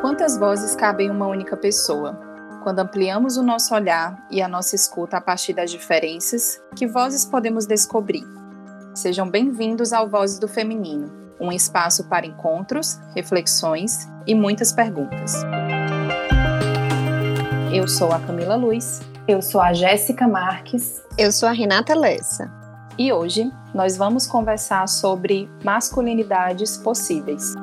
Quantas vozes cabem em uma única pessoa? Quando ampliamos o nosso olhar e a nossa escuta a partir das diferenças, que vozes podemos descobrir? Sejam bem-vindos ao Vozes do Feminino, um espaço para encontros, reflexões e muitas perguntas. Eu sou a Camila Luz. Eu sou a Jéssica Marques. Eu sou a Renata Lessa. E hoje nós vamos conversar sobre masculinidades possíveis.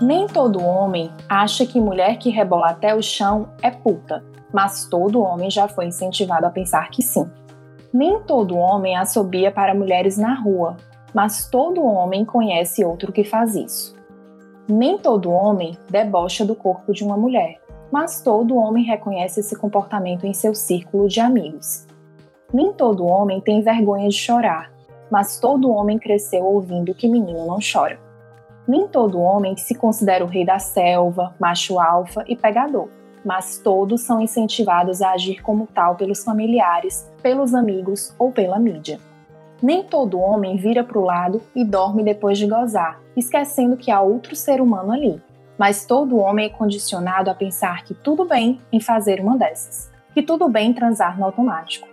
Nem todo homem acha que mulher que rebola até o chão é puta, mas todo homem já foi incentivado a pensar que sim. Nem todo homem assobia para mulheres na rua, mas todo homem conhece outro que faz isso. Nem todo homem debocha do corpo de uma mulher, mas todo homem reconhece esse comportamento em seu círculo de amigos. Nem todo homem tem vergonha de chorar, mas todo homem cresceu ouvindo que menino não chora. Nem todo homem se considera o rei da selva, macho alfa e pegador, mas todos são incentivados a agir como tal pelos familiares, pelos amigos ou pela mídia. Nem todo homem vira para o lado e dorme depois de gozar, esquecendo que há outro ser humano ali. Mas todo homem é condicionado a pensar que tudo bem em fazer uma dessas, que tudo bem transar no automático.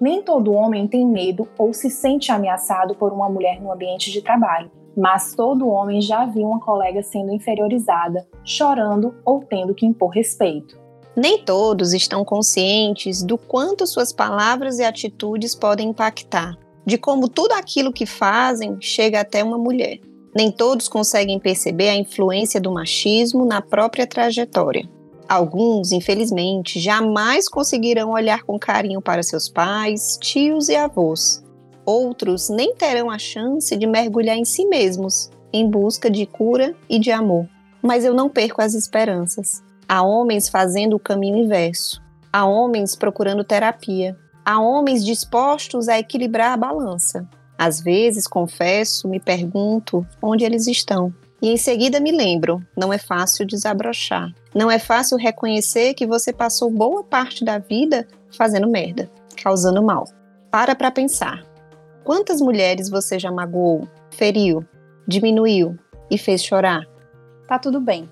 Nem todo homem tem medo ou se sente ameaçado por uma mulher no ambiente de trabalho, mas todo homem já viu uma colega sendo inferiorizada, chorando ou tendo que impor respeito. Nem todos estão conscientes do quanto suas palavras e atitudes podem impactar, de como tudo aquilo que fazem chega até uma mulher. Nem todos conseguem perceber a influência do machismo na própria trajetória. Alguns, infelizmente, jamais conseguirão olhar com carinho para seus pais, tios e avós. Outros nem terão a chance de mergulhar em si mesmos, em busca de cura e de amor. Mas eu não perco as esperanças. Há homens fazendo o caminho inverso. Há homens procurando terapia. Há homens dispostos a equilibrar a balança. Às vezes, confesso, me pergunto onde eles estão. E em seguida me lembro: não é fácil desabrochar. Não é fácil reconhecer que você passou boa parte da vida fazendo merda, causando mal. Para para pensar. Quantas mulheres você já magoou, feriu, diminuiu e fez chorar? Tá tudo bem.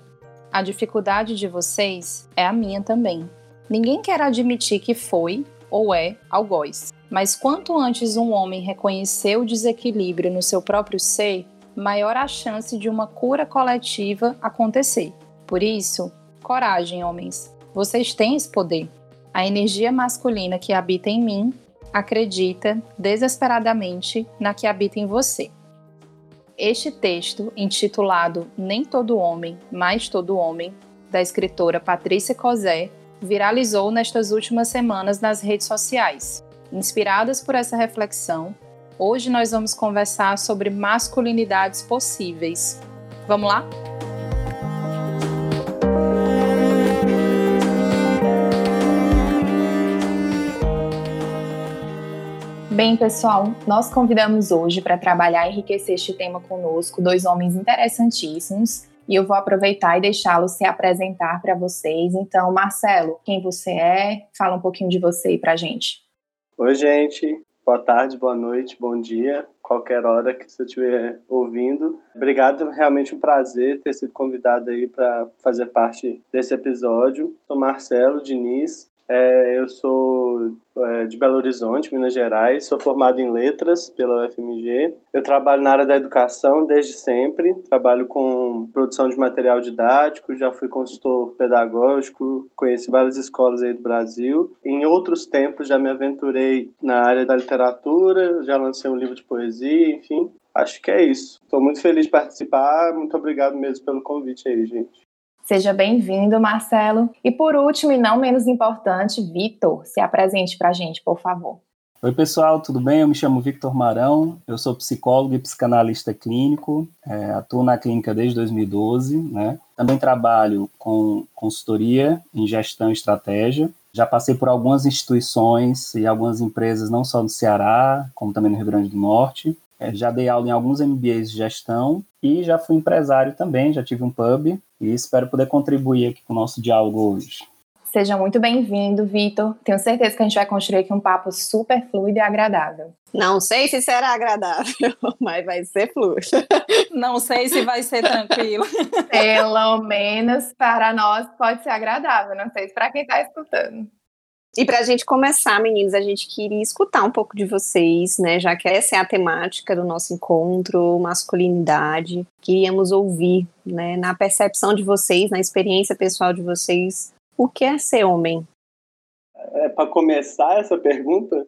A dificuldade de vocês é a minha também. Ninguém quer admitir que foi ou é algoz. Mas quanto antes um homem reconhecer o desequilíbrio no seu próprio ser, maior a chance de uma cura coletiva acontecer. Por isso, coragem, homens. Vocês têm esse poder. A energia masculina que habita em mim acredita desesperadamente na que habita em você. Este texto, intitulado Nem Todo Homem, Mas Todo Homem, da escritora Patrícia Cosé, viralizou nestas últimas semanas nas redes sociais. Inspiradas por essa reflexão, hoje nós vamos conversar sobre masculinidades possíveis. Vamos lá? Bem, pessoal, nós convidamos hoje para trabalhar e enriquecer este tema conosco dois homens interessantíssimos e eu vou aproveitar e deixá-lo se apresentar para vocês. Então, Marcelo, quem você é? Fala um pouquinho de você aí para gente. Oi, gente. Boa tarde, boa noite, bom dia, qualquer hora que você estiver ouvindo. Obrigado, realmente um prazer ter sido convidado aí para fazer parte desse episódio. Sou Marcelo Diniz, é, eu sou é, de Belo Horizonte, Minas Gerais, sou formado em letras pela UFMG. Eu trabalho na área da educação desde sempre, trabalho com produção de material didático, já fui consultor pedagógico, conheci várias escolas aí do Brasil. Em outros tempos já me aventurei na área da literatura, já lancei um livro de poesia, enfim. Acho que é isso. Estou muito feliz de participar. Muito obrigado mesmo pelo convite aí, gente. Seja bem-vindo, Marcelo. E por último, e não menos importante, Vitor, se apresente para a gente, por favor. Oi, pessoal, tudo bem? Eu me chamo Victor Marão, eu sou psicólogo e psicanalista clínico, é, atuo na clínica desde 2012, né? Também trabalho com consultoria em gestão e estratégia. Já passei por algumas instituições e algumas empresas, não só no Ceará, como também no Rio Grande do Norte. É, já dei aula em alguns MBAs de gestão e já fui empresário também, já tive um pub e espero poder contribuir aqui com o nosso diálogo hoje. Seja muito bem-vindo, Vitor. Tenho certeza que a gente vai construir aqui um papo super fluido e agradável. Não sei se será agradável, mas vai ser fluido. Não sei se vai ser tranquilo. Pelo menos para nós pode ser agradável, não sei se para quem está escutando. E para a gente começar, meninos, a gente queria escutar um pouco de vocês, né? Já que essa é a temática do nosso encontro, masculinidade. Queríamos ouvir, né, na percepção de vocês, na experiência pessoal de vocês, o que é ser homem? É, para começar essa pergunta,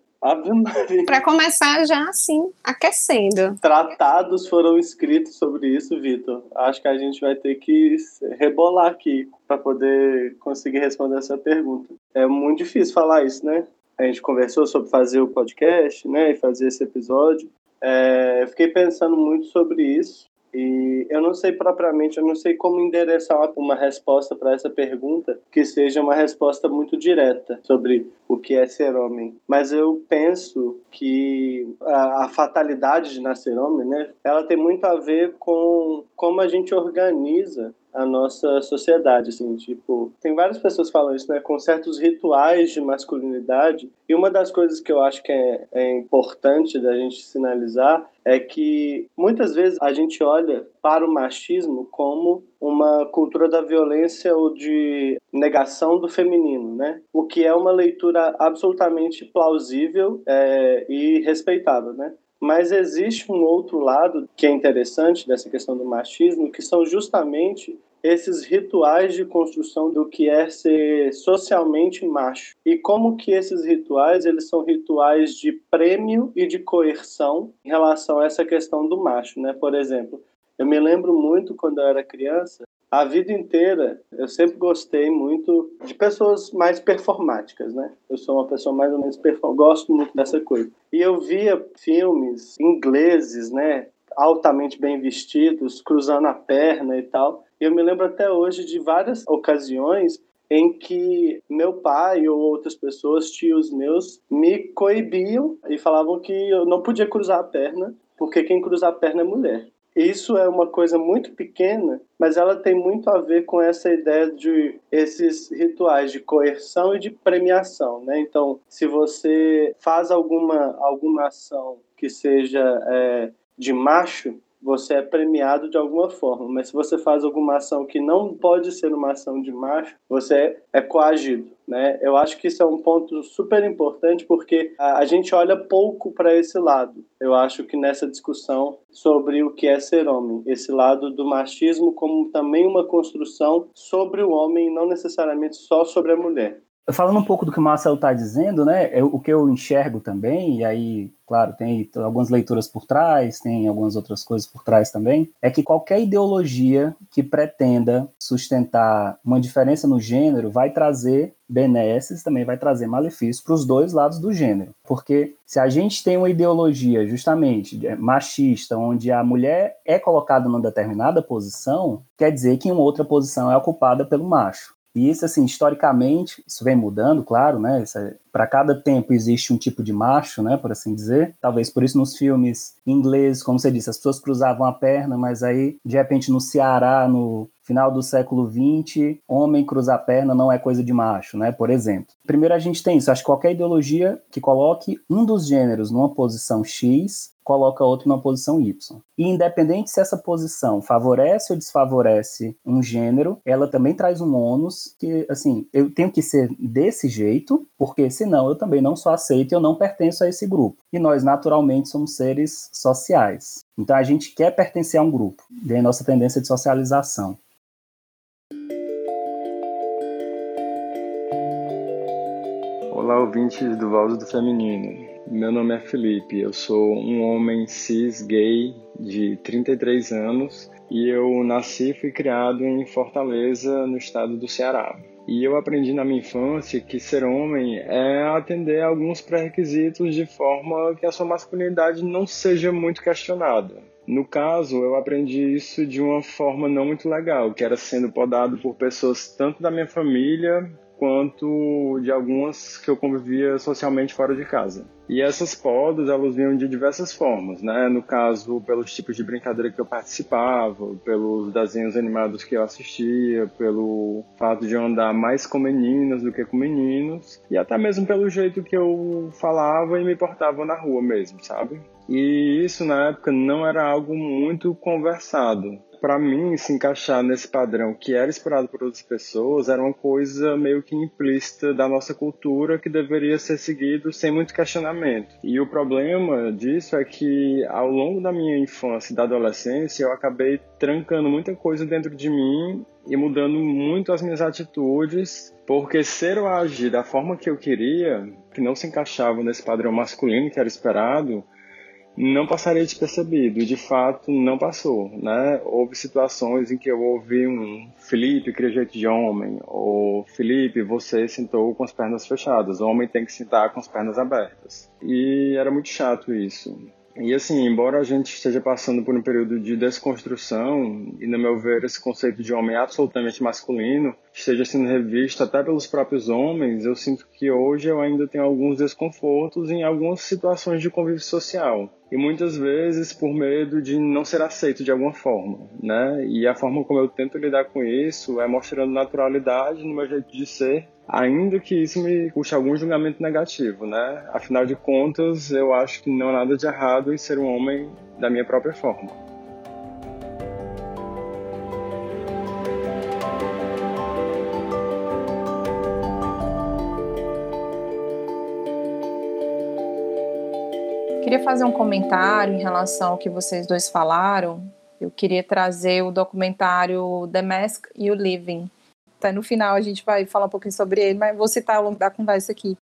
para começar já assim, aquecendo. Tratados foram escritos sobre isso, Vitor. Acho que a gente vai ter que rebolar aqui para poder conseguir responder essa pergunta. É muito difícil falar isso, né? A gente conversou sobre fazer o podcast, né, e fazer esse episódio. É, eu fiquei pensando muito sobre isso e eu não sei propriamente, eu não sei como endereçar uma resposta para essa pergunta que seja uma resposta muito direta sobre o que é ser homem. Mas eu penso que a, a fatalidade de nascer homem, né, ela tem muito a ver com como a gente organiza a nossa sociedade, assim, tipo, tem várias pessoas falam isso, né, com certos rituais de masculinidade, e uma das coisas que eu acho que é, é importante da gente sinalizar é que muitas vezes a gente olha para o machismo como uma cultura da violência ou de negação do feminino, né? O que é uma leitura absolutamente plausível é, e respeitável, né? Mas existe um outro lado que é interessante dessa questão do machismo, que são justamente esses rituais de construção do que é ser socialmente macho e como que esses rituais eles são rituais de prêmio e de coerção em relação a essa questão do macho, né? Por exemplo, eu me lembro muito quando eu era criança, a vida inteira eu sempre gostei muito de pessoas mais performáticas, né? Eu sou uma pessoa mais ou menos performática, gosto muito dessa coisa. E eu via filmes ingleses, né? Altamente bem vestidos, cruzando a perna e tal. E eu me lembro até hoje de várias ocasiões em que meu pai ou outras pessoas, tios meus, me coibiam e falavam que eu não podia cruzar a perna, porque quem cruza a perna é mulher. Isso é uma coisa muito pequena, mas ela tem muito a ver com essa ideia de esses rituais de coerção e de premiação, né? Então, se você faz alguma alguma ação que seja é, de macho, você é premiado de alguma forma. Mas se você faz alguma ação que não pode ser uma ação de macho, você é coagido. Né? Eu acho que isso é um ponto super importante porque a, gente olha pouco para esse lado. Eu acho que nessa discussão sobre o que é ser homem, esse lado do machismo como também uma construção sobre o homem, não necessariamente só sobre a mulher. Falando um pouco do que o Marcelo está dizendo, né, eu, o que eu enxergo também, e aí, claro, tem algumas leituras por trás, tem algumas outras coisas por trás também, é que qualquer ideologia que pretenda sustentar uma diferença no gênero vai trazer benesses, também vai trazer malefícios para os dois lados do gênero. Porque se a gente tem uma ideologia justamente machista, onde a mulher é colocada numa determinada posição, quer dizer que uma outra posição é ocupada pelo macho. E isso, assim, historicamente, isso vem mudando, claro, né? É, Para cada tempo existe um tipo de macho, né? Por assim dizer. Talvez por isso nos filmes ingleses, como você disse, as pessoas cruzavam a perna, mas aí, de repente, no Ceará, no final do século XX, homem cruzar a perna não é coisa de macho, né? Por exemplo. Primeiro a gente tem isso. Acho que qualquer ideologia que coloque um dos gêneros numa posição X coloca outro numa posição Y. E independente se essa posição favorece ou desfavorece um gênero, ela também traz um ônus que, assim, eu tenho que ser desse jeito, porque senão eu também não sou aceito e eu não pertenço a esse grupo. E nós, naturalmente, somos seres sociais. Então a gente quer pertencer a um grupo, daí nossa tendência de socialização. Olá, ouvintes do Voz do Feminino. Meu nome é Felipe, eu sou um homem cis gay de 33 anos e eu nasci e fui criado em Fortaleza, no estado do Ceará. E eu aprendi na minha infância que ser homem é atender alguns pré-requisitos de forma que a sua masculinidade não seja muito questionada. No caso, eu aprendi isso de uma forma não muito legal, que era sendo podado por pessoas tanto da minha família quanto de algumas que eu convivia socialmente fora de casa. E essas podas, elas vinham de diversas formas, né? No caso, pelos tipos de brincadeira que eu participava, pelos desenhos animados que eu assistia, pelo fato de eu andar mais com meninas do que com meninos, e até mesmo pelo jeito que eu falava e me portava na rua mesmo, sabe? E isso na época não era algo muito conversado para mim, se encaixar nesse padrão que era esperado por outras pessoas era uma coisa meio que implícita da nossa cultura que deveria ser seguido sem muito questionamento. E o problema disso é que ao longo da minha infância e da adolescência eu acabei trancando muita coisa dentro de mim e mudando muito as minhas atitudes, porque ser ou agir da forma que eu queria, que não se encaixava nesse padrão masculino que era esperado, não passaria despercebido, e de fato não passou, né? Houve situações em que eu ouvi um Felipe cria jeito de homem, ou Felipe, você sentou com as pernas fechadas, o homem tem que sentar com as pernas abertas. E era muito chato isso. E assim, embora a gente esteja passando por um período de desconstrução, e no meu ver esse conceito de homem absolutamente masculino esteja sendo revisto até pelos próprios homens, eu sinto que hoje eu ainda tenho alguns desconfortos em algumas situações de convívio social. E muitas vezes por medo de não ser aceito de alguma forma, né? E a forma como eu tento lidar com isso é mostrando naturalidade no meu jeito de ser ainda que isso me custe algum julgamento negativo, né? Afinal de contas, eu acho que não há nada de errado em ser um homem da minha própria forma. Queria fazer um comentário em relação ao que vocês dois falaram. Eu queria trazer o documentário The Mask You Living, até no final a gente vai falar um pouquinho sobre ele, mas vou citar ao longo da conversa aqui.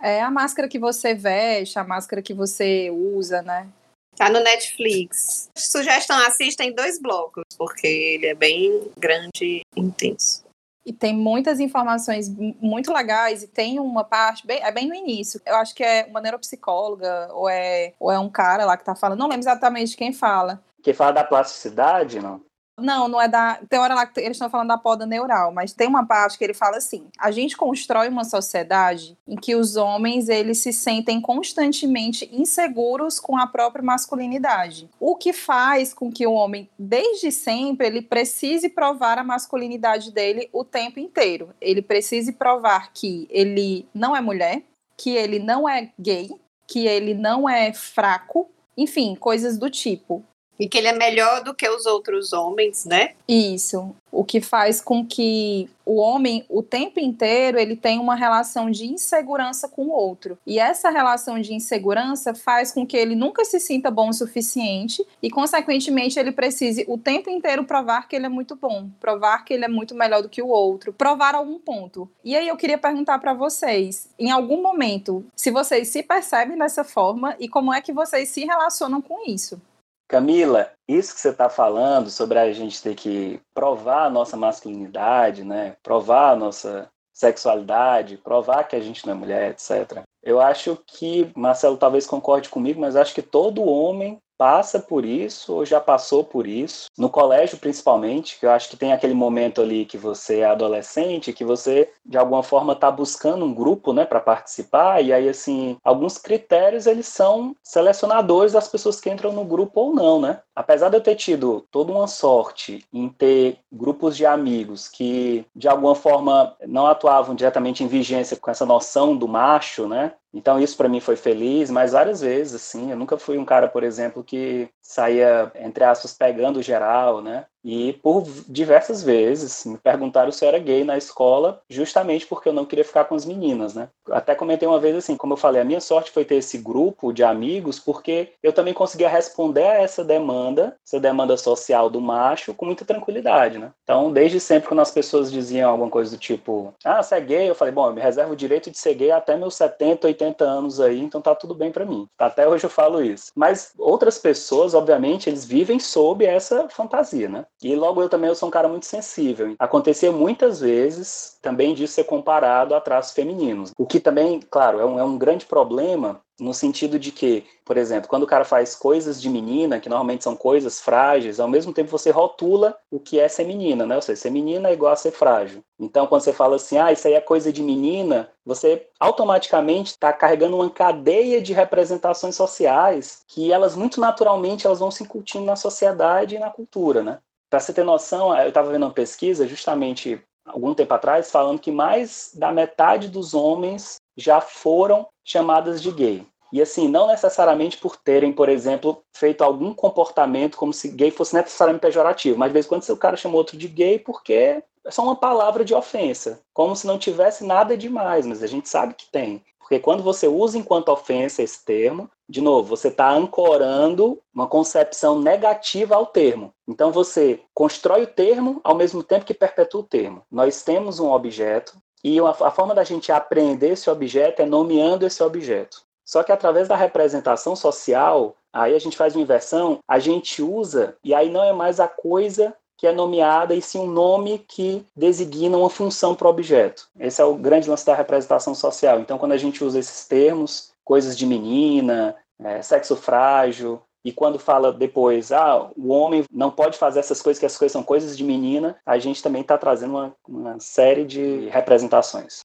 É a máscara que você veste, a máscara que você usa, né? Tá no Netflix. Sugestão, assista em dois blocos, porque ele é bem grande e intenso. E tem muitas informações muito legais e tem uma parte, bem, é bem no início. Eu acho que é uma neuropsicóloga ou é, ou é um cara lá que tá falando, não lembro exatamente quem fala. Quem fala da plasticidade, não? Não, não é da. Tem hora lá que eles estão falando da poda neural, mas tem uma parte que ele fala assim: a gente constrói uma sociedade em que os homens eles se sentem constantemente inseguros com a própria masculinidade. O que faz com que o homem, desde sempre, ele precise provar a masculinidade dele o tempo inteiro. Ele precise provar que ele não é mulher, que ele não é gay, que ele não é fraco, enfim, coisas do tipo. E que ele é melhor do que os outros homens, né? Isso. O que faz com que o homem, o tempo inteiro, ele tenha uma relação de insegurança com o outro. E essa relação de insegurança faz com que ele nunca se sinta bom o suficiente e, consequentemente, ele precise o tempo inteiro provar que ele é muito bom, provar que ele é muito melhor do que o outro, provar algum ponto. E aí eu queria perguntar para vocês, em algum momento, se vocês se percebem dessa forma e como é que vocês se relacionam com isso? Camila, isso que você está falando sobre a gente ter que provar a nossa masculinidade, né? provar a nossa sexualidade, provar que a gente não é mulher, etc. Eu acho que, Marcelo talvez concorde comigo, mas acho que todo homem passa por isso ou já passou por isso, no colégio principalmente, que eu acho que tem aquele momento ali que você é adolescente, que você de alguma forma está buscando um grupo, né, para participar, e aí assim, alguns critérios eles são selecionadores das pessoas que entram no grupo ou não, né? Apesar de eu ter tido toda uma sorte em ter grupos de amigos que de alguma forma não atuavam diretamente em vigência com essa noção do macho, né? Então isso para mim foi feliz, mas várias vezes assim, eu nunca fui um cara, por exemplo, que saía entre aspas pegando geral, né? E por diversas vezes me perguntaram se eu era gay na escola, justamente porque eu não queria ficar com as meninas, né? Até comentei uma vez assim, como eu falei, a minha sorte foi ter esse grupo de amigos, porque eu também conseguia responder a essa demanda, essa demanda social do macho, com muita tranquilidade, né? Então, desde sempre, quando as pessoas diziam alguma coisa do tipo, ah, você é gay, eu falei, bom, eu me reservo o direito de ser gay até meus 70, 80 anos aí, então tá tudo bem para mim. Até hoje eu falo isso. Mas outras pessoas, obviamente, eles vivem sob essa fantasia, né? E logo eu também eu sou um cara muito sensível. Acontecia muitas vezes também de ser comparado a traços femininos. O que também, claro, é um, é um grande problema no sentido de que, por exemplo, quando o cara faz coisas de menina, que normalmente são coisas frágeis, ao mesmo tempo você rotula o que é ser menina, né? Ou seja, ser menina é igual a ser frágil. Então, quando você fala assim, ah, isso aí é coisa de menina, você automaticamente está carregando uma cadeia de representações sociais que elas muito naturalmente elas vão se incutindo na sociedade e na cultura, né? Para você ter noção, eu estava vendo uma pesquisa justamente algum tempo atrás falando que mais da metade dos homens já foram chamadas de gay. E assim, não necessariamente por terem, por exemplo, feito algum comportamento como se gay fosse necessariamente pejorativo, mas de vez em quando o cara chamou outro de gay porque é só uma palavra de ofensa, como se não tivesse nada demais, mas a gente sabe que tem. Porque quando você usa enquanto ofensa esse termo, de novo, você está ancorando uma concepção negativa ao termo. Então você constrói o termo ao mesmo tempo que perpetua o termo. Nós temos um objeto e a forma da gente aprender esse objeto é nomeando esse objeto. Só que através da representação social, aí a gente faz uma inversão, a gente usa, e aí não é mais a coisa que é nomeada e sim um nome que designa uma função para o objeto. Esse é o grande lance da representação social. Então, quando a gente usa esses termos, coisas de menina, é, sexo frágil, e quando fala depois, ah, o homem não pode fazer essas coisas, que essas coisas são coisas de menina, a gente também está trazendo uma, uma, série de representações.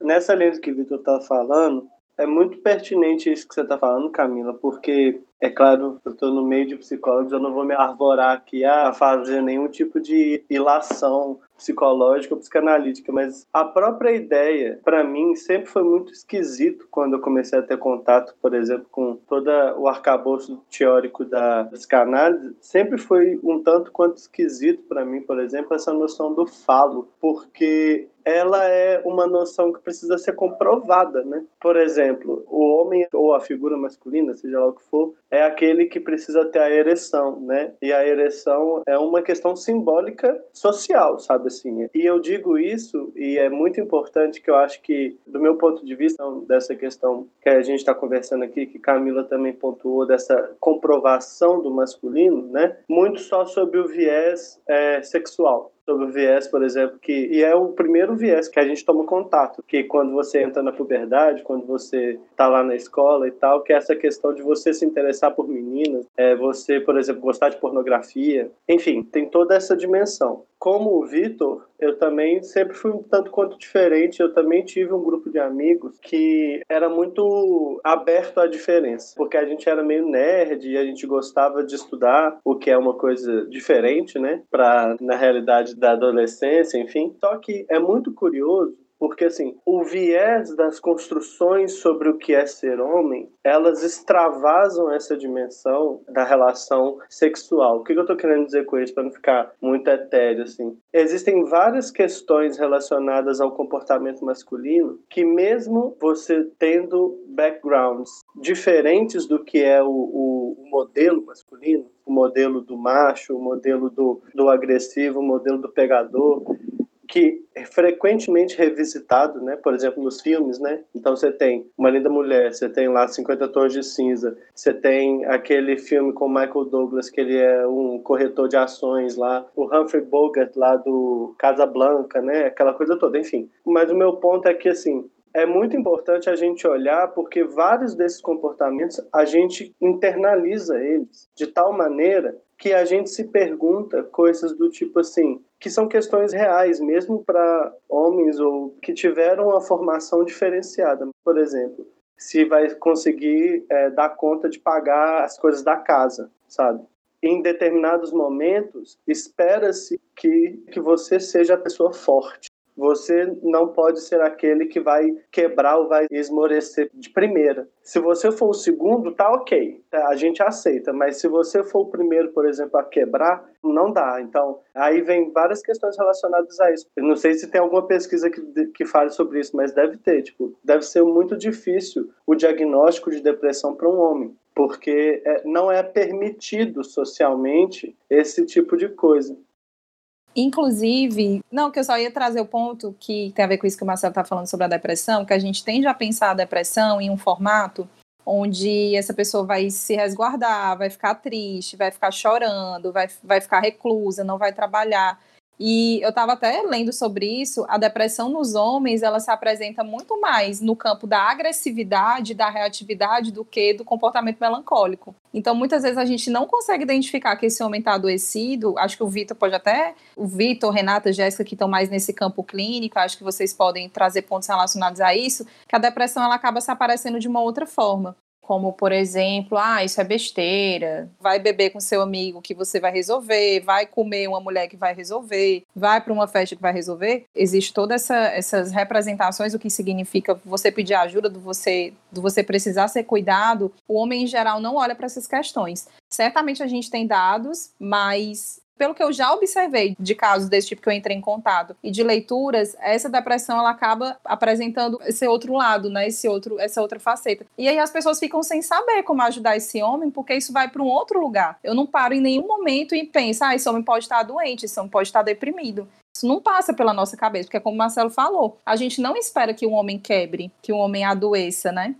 Nessa linha que o Vitor está falando, é muito pertinente isso que você está falando, Camila, porque é claro, eu estou no meio de psicólogos, eu não vou me arvorar aqui a fazer nenhum tipo de ilação psicológica psicanalítica, mas a própria ideia, para mim, sempre foi muito esquisito quando eu comecei a ter contato, por exemplo, com todo o arcabouço teórico da psicanálise, sempre foi um tanto quanto esquisito para mim, por exemplo, essa noção do falo, porque ela é uma noção que precisa ser comprovada, né? Por exemplo, o homem ou a figura masculina, seja lá o que for, é aquele que precisa ter a ereção, né? E a ereção é uma questão simbólica social, sabe assim? E eu digo isso e é muito importante que eu acho que, do meu ponto de vista, dessa questão que a gente está conversando aqui, que Camila também pontuou dessa comprovação do masculino, né? Muito só sobre o viés é, sexual sobre o viés, por exemplo, que e é o primeiro viés que a gente toma contato, que quando você entra na puberdade, quando você está lá na escola e tal, que é essa questão de você se interessar por meninas, é você, por exemplo, gostar de pornografia, enfim, tem toda essa dimensão. Como o Vitor, eu também sempre fui um tanto quanto diferente. Eu também tive um grupo de amigos que era muito aberto à diferença, porque a gente era meio nerd e a gente gostava de estudar, o que é uma coisa diferente, né, para na realidade da adolescência, enfim. Só que é muito curioso porque, assim, o viés das construções sobre o que é ser homem, elas extravasam essa dimensão da relação sexual. O que eu estou querendo dizer com isso, para não ficar muito etéreo, assim? Existem várias questões relacionadas ao comportamento masculino que, mesmo você tendo backgrounds diferentes do que é o, o, modelo masculino, o modelo do macho, o modelo do, do agressivo, o modelo do pegador, que é frequentemente revisitado, né? Por exemplo, nos filmes, né? Então você tem Uma Linda Mulher, você tem lá 50 Tons de Cinza, você tem aquele filme com Michael Douglas que ele é um corretor de ações lá, o Humphrey Bogart lá do Casablanca, né? Aquela coisa toda, enfim. Mas o meu ponto é que assim, é muito importante a gente olhar porque vários desses comportamentos a gente internaliza eles de tal maneira que a gente se pergunta coisas do tipo assim, que são questões reais, mesmo para homens ou que tiveram uma formação diferenciada. Por exemplo, se vai conseguir é, dar conta de pagar as coisas da casa, sabe? Em determinados momentos, espera-se que, que você seja a pessoa forte você não pode ser aquele que vai quebrar ou vai esmorecer de primeira. Se você for o segundo, tá ok, a gente aceita, mas se você for o primeiro, por exemplo, a quebrar, não dá. Então, aí vem várias questões relacionadas a isso. Eu não sei se tem alguma pesquisa que, que fale sobre isso, mas deve ter. Tipo, deve ser muito difícil o diagnóstico de depressão para um homem, porque é, não é permitido socialmente esse tipo de coisa. Inclusive, não, que eu só ia trazer o ponto que tem a ver com isso que o Marcelo está falando sobre a depressão, que a gente tende a pensar a depressão em um formato onde essa pessoa vai se resguardar, vai ficar triste, vai ficar chorando, vai, vai ficar reclusa, não vai trabalhar. E eu estava até lendo sobre isso, a depressão nos homens, ela se apresenta muito mais no campo da agressividade, da reatividade, do que do comportamento melancólico. Então, muitas vezes a gente não consegue identificar que esse homem está adoecido. Acho que o Vitor pode até, o Vitor, Renata, Jéssica, que estão mais nesse campo clínico, acho que vocês podem trazer pontos relacionados a isso, que a depressão ela acaba se aparecendo de uma outra forma como por exemplo, ah, isso é besteira, vai beber com seu amigo que você vai resolver, vai comer uma mulher que vai resolver, vai para uma festa que vai resolver. Existe todas essa, essas representações o que significa você pedir ajuda, do você, do você precisar ser cuidado. O homem em geral não olha para essas questões. Certamente a gente tem dados, mas pelo que eu já observei de casos desse tipo que eu entrei em contato e de leituras, essa depressão ela acaba apresentando esse outro lado, né? Esse outro, essa outra faceta. E aí as pessoas ficam sem saber como ajudar esse homem, porque isso vai para um outro lugar. Eu não paro em nenhum momento e penso, ah, esse homem pode estar doente, esse homem pode estar deprimido. Isso não passa pela nossa cabeça, porque como o Marcelo falou, a gente não espera que um homem quebre, que um homem adoeça, né?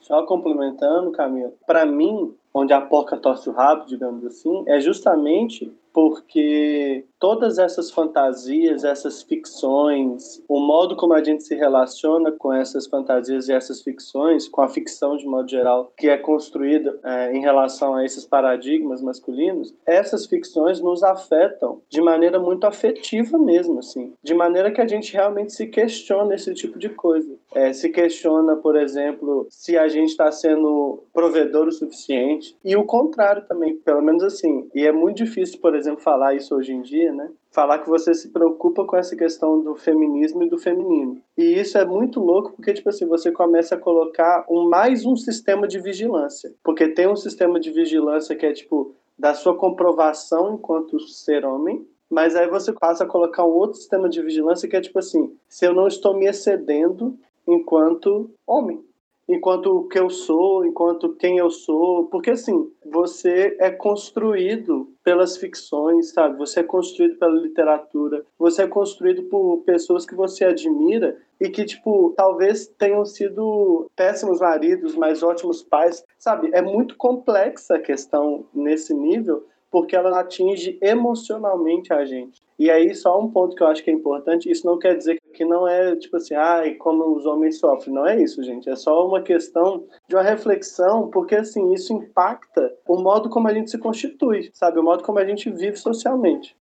Só complementando, Camila, para mim, onde a porca torce o rabo, digamos assim, é justamente porque todas essas fantasias, essas ficções, o modo como a gente se relaciona com essas fantasias e essas ficções, com a ficção de modo geral, que é construída é, em relação a esses paradigmas masculinos, essas ficções nos afetam de maneira muito afetiva mesmo, assim, de maneira que a gente realmente se questiona esse tipo de coisa. É, se questiona, por exemplo, se a gente está sendo provedor o suficiente e o contrário também, pelo menos assim. E é muito difícil, por exemplo, falar isso hoje em dia, né? Falar que você se preocupa com essa questão do feminismo e do feminino. E isso é muito louco porque, tipo assim, você começa a colocar um, mais um sistema de vigilância. Porque tem um sistema de vigilância que é, tipo, da sua comprovação enquanto ser homem, mas aí você passa a colocar um outro sistema de vigilância que é tipo assim: se eu não estou me excedendo enquanto homem enquanto o que eu sou, enquanto quem eu sou, porque assim, você é construído pelas ficções, sabe? Você é construído pela literatura, você é construído por pessoas que você admira e que, tipo, talvez tenham sido péssimos maridos, mas ótimos pais, sabe? É muito complexa a questão nesse nível, porque ela atinge emocionalmente a gente. E aí, só um ponto que eu acho que é importante: isso não quer dizer que não é tipo assim, ai, como os homens sofrem. Não é isso, gente. É só uma questão de uma reflexão, porque assim, isso impacta o modo como a gente se constitui, sabe? O modo como a gente vive socialmente.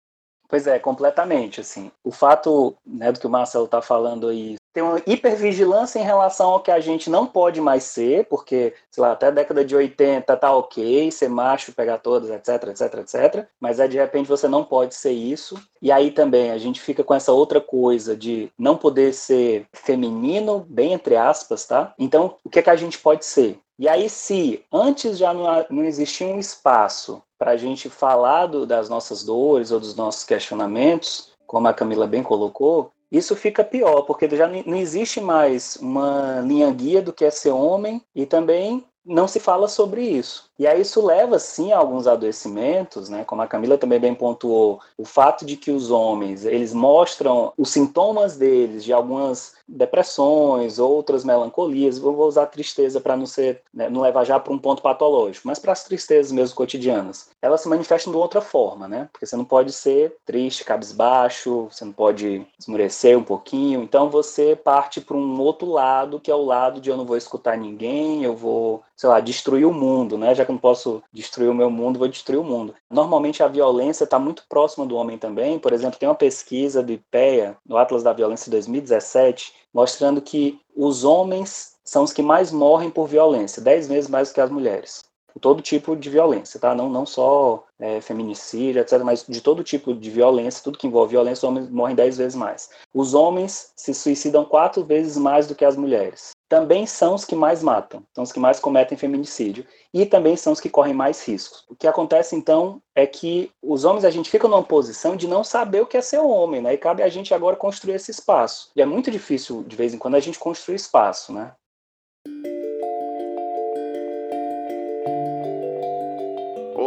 Pois é, completamente, assim. O fato, né, do que o Marcelo está falando aí tem uma hipervigilância em relação ao que a gente não pode mais ser, porque, sei lá, até a década de 80 tá ok, ser macho, pegar todas, etc, etc, etc, mas aí de repente você não pode ser isso. E aí também a gente fica com essa outra coisa de não poder ser feminino, bem entre aspas, tá? Então, o que é que a gente pode ser? E aí, se antes já não, não existia um espaço para a gente falar do, das nossas dores ou dos nossos questionamentos, como a Camila bem colocou, isso fica pior, porque já não existe mais uma linha guia do que é ser homem e também não se fala sobre isso. E aí isso leva, sim, a alguns adoecimentos, né? Como a Camila também bem pontuou, o fato de que os homens, eles mostram os sintomas deles de algumas depressões, outras melancolias, vou usar tristeza para não ser, né, não levar já para um ponto patológico, mas para as tristezas mesmo cotidianas. Elas se manifestam de outra forma, né? Porque você não pode ser triste, cabisbaixo, você não pode esmurecer um pouquinho, então você parte para um outro lado, que é o lado de eu não vou escutar ninguém, eu vou, sei lá, destruir o mundo, né? Já que eu não posso destruir o meu mundo, vou destruir o mundo. Normalmente a violência está muito próxima do homem também. Por exemplo, tem uma pesquisa do IPEA, no Atlas da Violência de 2017, mostrando que os homens são os que mais morrem por violência, dez vezes mais do que as mulheres. Todo tipo de violência, tá? Não, não só é, feminicídio, etc., mas de todo tipo de violência, tudo que envolve violência, os homens morrem dez vezes mais. Os homens se suicidam quatro vezes mais do que as mulheres. Também são os que mais matam, são os que mais cometem feminicídio e também são os que correm mais riscos. O que acontece então é que os homens a gente fica numa posição de não saber o que é ser homem, né? E cabe a gente agora construir esse espaço. E é muito difícil de vez em quando a gente construir espaço, né?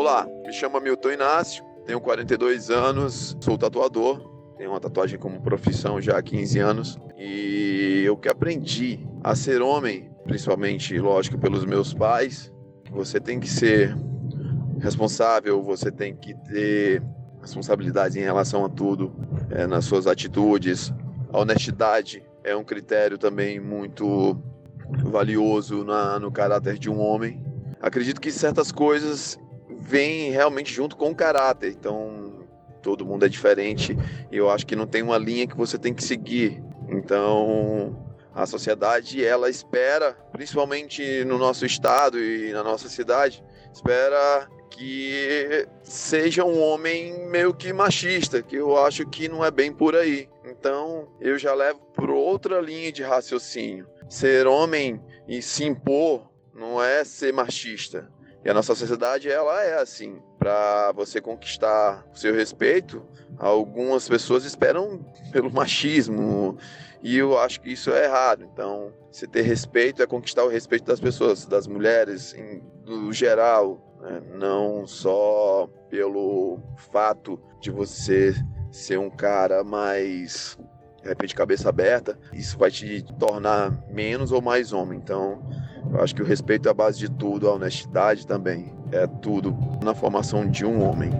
Olá, me chamo Milton Inácio, tenho 42 anos, sou tatuador, tenho uma tatuagem como profissão já há 15 anos e eu que aprendi a ser homem, principalmente, lógico, pelos meus pais, você tem que ser responsável, você tem que ter responsabilidade em relação a tudo. é, nas suas atitudes. A honestidade é um critério também muito valioso na, no caráter de um homem. Acredito que certas coisas vêm realmente junto com o caráter, então todo mundo é diferente e eu acho que não tem uma linha que você tem que seguir. Então, a sociedade ela espera, principalmente no nosso estado e na nossa cidade, espera que seja um homem meio que machista, que eu acho que não é bem por aí. Então, eu já levo por outra linha de raciocínio. Ser homem e se impor não é ser machista. E a nossa sociedade ela é assim. Para você conquistar o seu respeito, algumas pessoas esperam pelo machismo e eu acho que isso é errado. Então, se ter respeito é conquistar o respeito das pessoas, das mulheres, em, geral, né? não só pelo fato de você ser um cara mais de repente cabeça aberta, isso vai te tornar menos ou mais homem. Então, eu acho que o respeito é a base de tudo, a honestidade também é tudo na formação de um homem.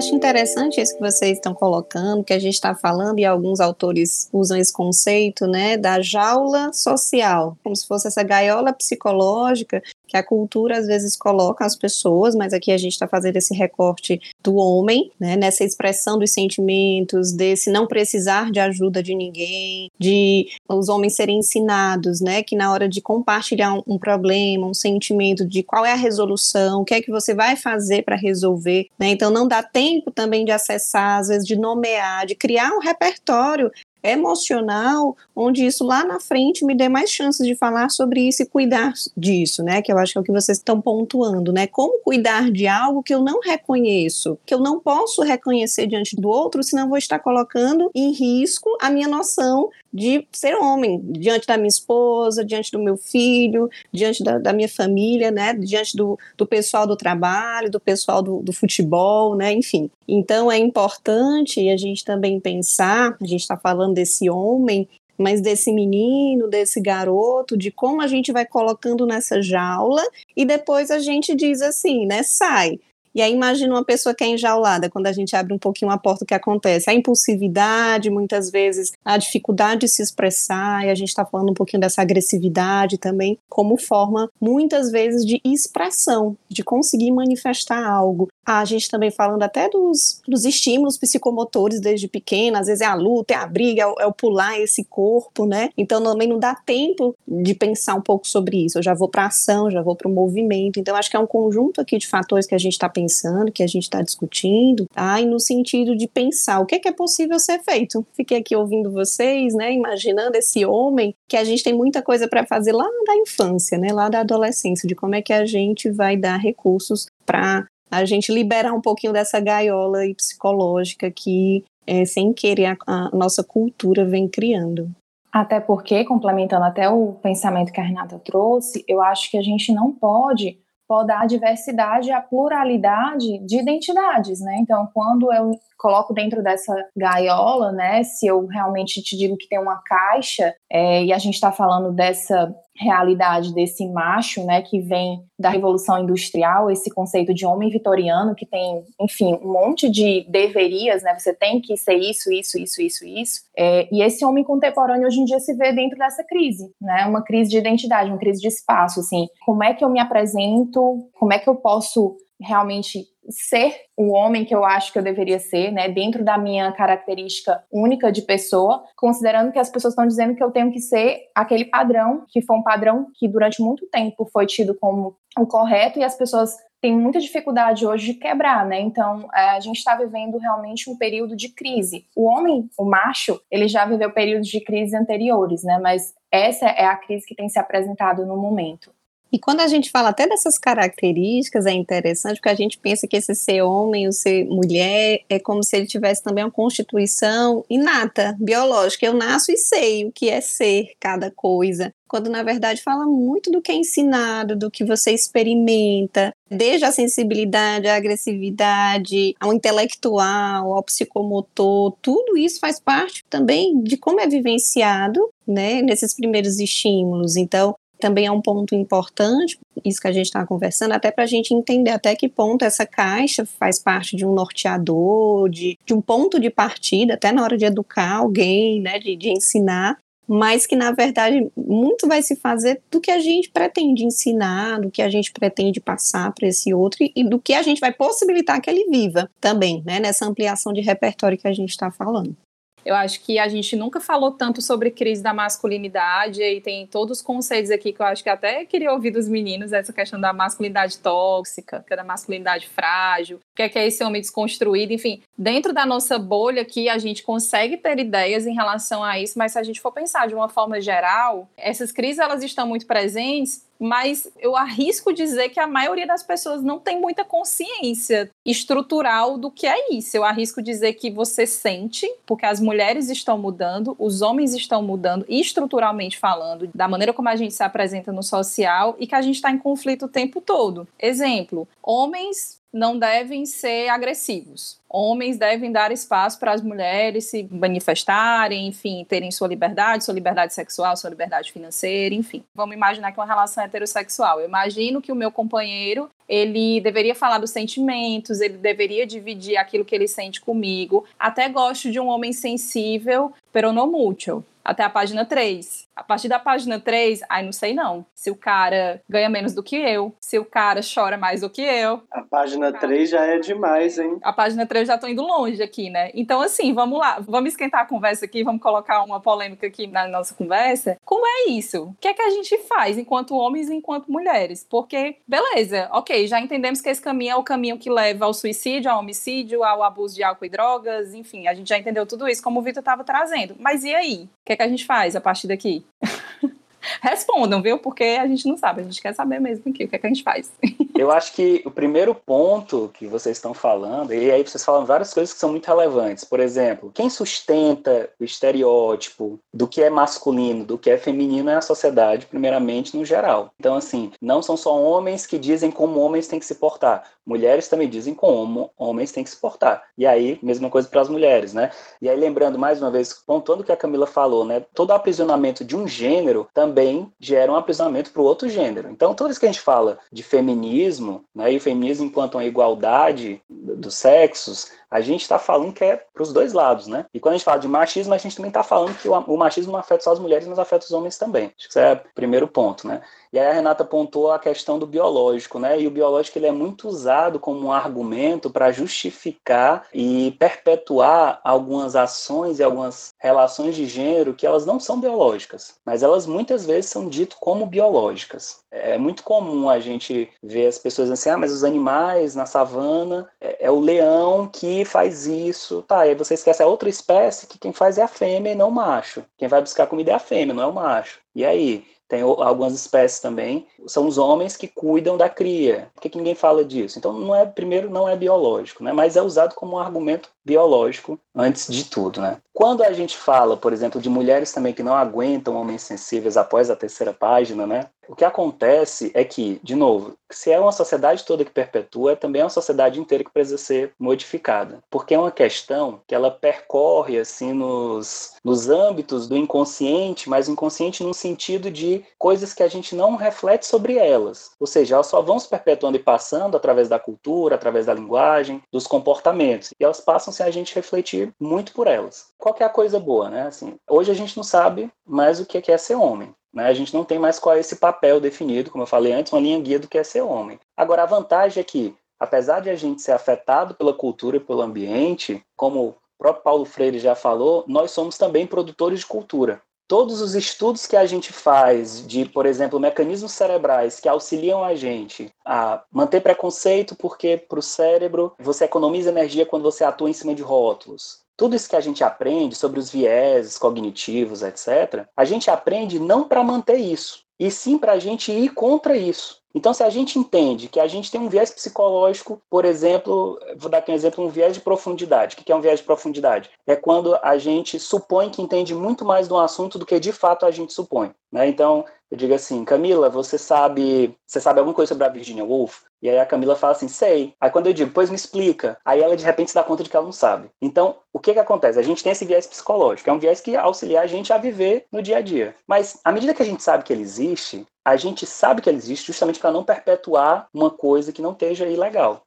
acho interessante isso que vocês estão colocando, que a gente está falando, e alguns autores usam esse conceito, né, da jaula social, como se fosse essa gaiola psicológica que a cultura às vezes coloca as pessoas, mas aqui a gente está fazendo esse recorte do homem, né, nessa expressão dos sentimentos, desse não precisar de ajuda de ninguém, de os homens serem ensinados, né, que na hora de compartilhar um, um problema, um sentimento de qual é a resolução, o que é que você vai fazer para resolver, né, então não dá tempo também de acessar, às vezes de nomear, de criar um repertório emocional, onde isso lá na frente me dê mais chances de falar sobre isso e cuidar disso, né? Que eu acho que é o que vocês estão pontuando, né? Como cuidar de algo que eu não reconheço, que eu não posso reconhecer diante do outro, senão vou estar colocando em risco a minha noção de ser homem, diante da minha esposa, diante do meu filho, diante da, da minha família, né? Diante do, do pessoal do trabalho, do pessoal do, do futebol, né? Enfim. Então é importante a gente também pensar, a gente está falando desse homem, mas desse menino, desse garoto, de como a gente vai colocando nessa jaula e depois a gente diz assim, né? Sai. E aí imagina uma pessoa que é enjaulada, quando a gente abre um pouquinho a porta, o que acontece? A impulsividade, muitas vezes, a dificuldade de se expressar, e a gente está falando um pouquinho dessa agressividade também, como forma, muitas vezes, de expressão, de conseguir manifestar algo. A gente também falando até dos, dos estímulos psicomotores desde pequena, às vezes é a luta, é a briga, é o, é o pular esse corpo, né? Então também não dá tempo de pensar um pouco sobre isso. Eu já vou para ação, já vou para o movimento. Então acho que é um conjunto aqui de fatores que a gente está pensando, que a gente está discutindo, tá? E no sentido de pensar o que é, que é possível ser feito. Fiquei aqui ouvindo vocês, né? Imaginando esse homem que a gente tem muita coisa para fazer lá da infância, né? Lá da adolescência, de como é que a gente vai dar recursos para a gente liberar um pouquinho dessa gaiola psicológica que, é, sem querer, a, a nossa cultura vem criando. Até porque, complementando até o pensamento que a Renata trouxe, eu acho que a gente não pode podar a diversidade a pluralidade de identidades, né? Então, quando eu coloco dentro dessa gaiola, né? Se eu realmente te digo que tem uma caixa é, e a gente está falando dessa realidade desse macho, né, que vem da Revolução Industrial, esse conceito de homem vitoriano que tem, enfim, um monte de deverias, né, você tem que ser isso, isso, isso, isso, isso, é, e esse homem contemporâneo hoje em dia se vê dentro dessa crise, né, uma crise de identidade, uma crise de espaço, assim, como é que eu me apresento, como é que eu posso realmente ser o homem que eu acho que eu deveria ser, né, dentro da minha característica única de pessoa, considerando que as pessoas estão dizendo que eu tenho que ser aquele padrão, que foi um padrão que durante muito tempo foi tido como o correto e as pessoas têm muita dificuldade hoje de quebrar, né? Então, é, a gente está vivendo realmente um período de crise. O homem, o macho, ele já viveu períodos de crise anteriores, né? Mas essa é a crise que tem se apresentado no momento. E quando a gente fala até dessas características, é interessante porque a gente pensa que esse ser homem, o ser mulher, é como se ele tivesse também uma constituição inata, biológica. Eu nasço e sei o que é ser cada coisa. quando na verdade fala muito do que é ensinado, do que você experimenta, desde a sensibilidade, a agressividade, ao intelectual, ao psicomotor, tudo isso faz parte também de como é vivenciado, né, nesses primeiros estímulos. Então, também é um ponto importante, isso que a gente está conversando, até para a gente entender até que ponto essa caixa faz parte de um norteador, de, de um ponto de partida, até na hora de educar alguém, né, de, de ensinar, mas que na verdade muito vai se fazer do que a gente pretende ensinar, do que a gente pretende passar para esse outro e do que a gente vai possibilitar que ele viva também, né, nessa ampliação de repertório que a gente está falando. Eu acho que a gente nunca falou tanto sobre crise da masculinidade e tem todos os conceitos aqui que eu acho que até queria ouvir dos meninos, essa questão da masculinidade tóxica, é da masculinidade frágil, que é, que é esse homem desconstruído, enfim. Dentro da nossa bolha aqui, a gente consegue ter ideias em relação a isso, mas se a gente for pensar de uma forma geral, essas crises elas estão muito presentes mas eu arrisco dizer que a maioria das pessoas não tem muita consciência estrutural do que é isso. Eu arrisco dizer que você sente, porque as mulheres estão mudando, os homens estão mudando, estruturalmente falando, da maneira como a gente se apresenta no social e que a gente está em conflito o tempo todo. Exemplo: homens não devem ser agressivos. Homens devem dar espaço para as mulheres se manifestarem, enfim, terem sua liberdade, sua liberdade sexual, sua liberdade financeira, enfim. Vamos imaginar que é uma relação heterossexual. Eu imagino que o meu companheiro, ele deveria falar dos sentimentos, ele deveria dividir aquilo que ele sente comigo. Até gosto de um homem sensível, pero no mucho até a página 3. A partir da página 3, aí não sei não. Se o cara ganha menos do que eu, se o cara chora mais do que eu. A página 3 já é demais, hein? A página 3 já tô indo longe aqui, né? Então, assim, vamos lá. Vamos esquentar a conversa aqui, vamos colocar uma polêmica aqui na nossa conversa. Como é isso? O que é que a gente faz enquanto homens e enquanto mulheres? Porque, beleza, ok, já entendemos que esse caminho é o caminho que leva ao suicídio, ao homicídio, ao abuso de álcool e drogas, enfim, a gente já entendeu tudo isso, como o Vitor estava trazendo. Mas e aí? que, é que a gente faz a partir daqui? Respondam, viu? Porque a gente não sabe, a gente quer saber mesmo aqui o que, é que a gente faz. Eu acho que o primeiro ponto que vocês estão falando, e aí vocês falam várias coisas que são muito relevantes. Por exemplo, quem sustenta o estereótipo do que é masculino, do que é feminino é a sociedade, primeiramente, no geral. Então, assim, não são só homens que dizem como homens têm que se portar. Mulheres também dizem como homens têm que se portar. E aí, mesma coisa para as mulheres, né? E aí, lembrando mais uma vez, pontuando o que a Camila falou, né? Todo aprisionamento de um gênero também gera um aprisionamento para o outro gênero. Então, toda vez que a gente fala de feminismo, né? E o feminismo enquanto uma igualdade dos sexos, a gente está falando que é para os dois lados, né? E quando a gente fala de machismo, a gente também está falando que o, o, machismo não afeta só as mulheres, mas afeta os homens também. Acho que esse é o primeiro ponto, né? E aí a Renata apontou a questão do biológico, né? E o biológico ele é muito usado como um argumento para justificar e perpetuar algumas ações e algumas relações de gênero que elas não são biológicas, mas elas muitas vezes são ditas como biológicas. É muito comum a gente ver as pessoas assim, ah, mas os animais na savana é, é o leão que faz isso, tá? E aí você esquece a outra espécie que quem faz é a fêmea e não o macho. Quem vai buscar comida é a fêmea, não é o macho. E aí? Tem algumas espécies também, são os homens que cuidam da cria. Por que, que ninguém fala disso? Então, não é primeiro, não é biológico, né? mas é usado como um argumento biológico antes de tudo. Né? Quando a gente fala, por exemplo, de mulheres também que não aguentam homens sensíveis após a terceira página, né? o que acontece é que, de novo, se é uma sociedade toda que perpetua, é também uma sociedade inteira que precisa ser modificada. Porque é uma questão que ela percorre assim nos, nos âmbitos do inconsciente, mas inconsciente no sentido de coisas que a gente não reflete sobre elas. Ou seja, elas só vão se perpetuando e passando através da cultura, através da linguagem, dos comportamentos. E elas passam sem a gente refletir muito por elas. Qual é a coisa boa, né? Assim, hoje a gente não sabe mais o que é ser homem. Né? A gente não tem mais qual é esse papel definido, como eu falei antes, uma linha guia do que é ser homem. Agora, a vantagem é que, apesar de a gente ser afetado pela cultura e pelo ambiente, como o próprio Paulo Freire já falou, nós somos também produtores de cultura. Todos os estudos que a gente faz de, por exemplo, mecanismos cerebrais que auxiliam a gente a manter preconceito, porque para o cérebro você economiza energia quando você atua em cima de rótulos tudo isso que a gente aprende sobre os vieses cognitivos, etc., a gente aprende não para manter isso, e sim para a gente ir contra isso. Então, se a gente entende que a gente tem um viés psicológico, por exemplo, vou dar aqui um exemplo, um viés de profundidade. O que é um viés de profundidade? É quando a gente supõe que entende muito mais do assunto do que de fato a gente supõe. Né? Então, eu digo assim, Camila, você sabe, você sabe alguma coisa sobre a Virginia Woolf? E aí a Camila fala assim, sei. Aí quando eu digo, pois me explica, aí ela de repente se dá conta de que ela não sabe. Então, o que que acontece? A gente tem esse viés psicológico, é um viés que auxilia a gente a viver no dia a dia. Mas à medida que a gente sabe que ele existe, a gente sabe que ele existe justamente para não perpetuar uma coisa que não esteja ilegal.